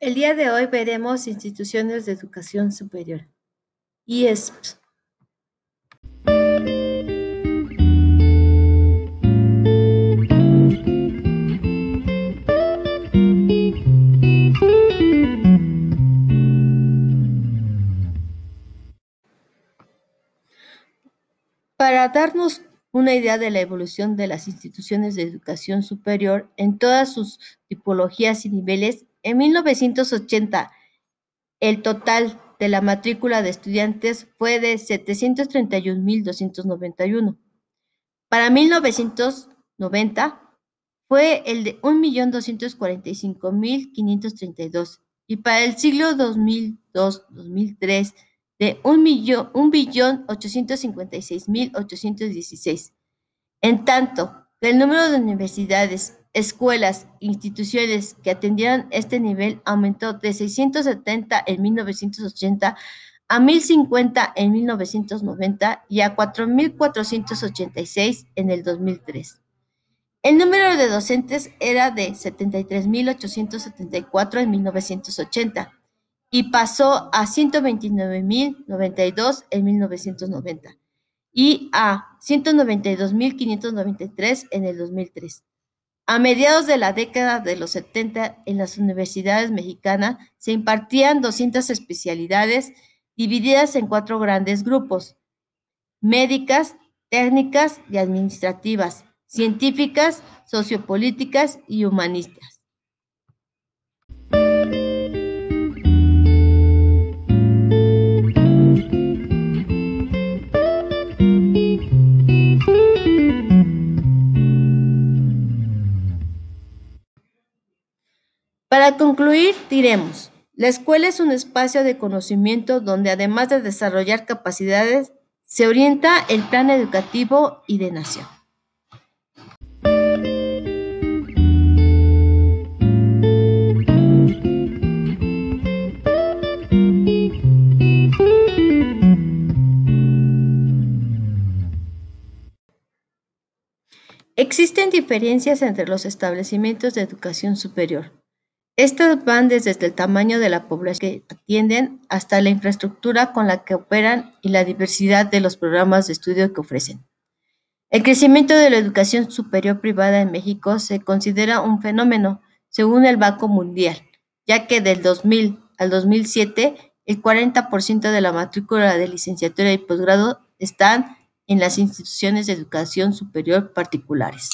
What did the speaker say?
El día de hoy veremos instituciones de educación superior. IESP. Para darnos una idea de la evolución de las instituciones de educación superior en todas sus tipologías y niveles, en 1980 el total de la matrícula de estudiantes fue de 731.291. Para 1990 fue el de 1.245.532 y para el siglo 2002-2003 de 1.856.816. En tanto, el número de universidades, escuelas e instituciones que atendieron este nivel aumentó de 670 en 1980 a 1050 en 1990 y a 4486 en el 2003. El número de docentes era de 73.874 en 1980 y pasó a 129.092 en 1990 y a 192.593 en el 2003. A mediados de la década de los 70, en las universidades mexicanas se impartían 200 especialidades divididas en cuatro grandes grupos, médicas, técnicas y administrativas, científicas, sociopolíticas y humanistas. Para concluir, diremos, la escuela es un espacio de conocimiento donde además de desarrollar capacidades, se orienta el plan educativo y de nación. Existen diferencias entre los establecimientos de educación superior. Estas van desde el tamaño de la población que atienden hasta la infraestructura con la que operan y la diversidad de los programas de estudio que ofrecen. El crecimiento de la educación superior privada en México se considera un fenómeno, según el Banco Mundial, ya que del 2000 al 2007 el 40% de la matrícula de licenciatura y posgrado están en las instituciones de educación superior particulares.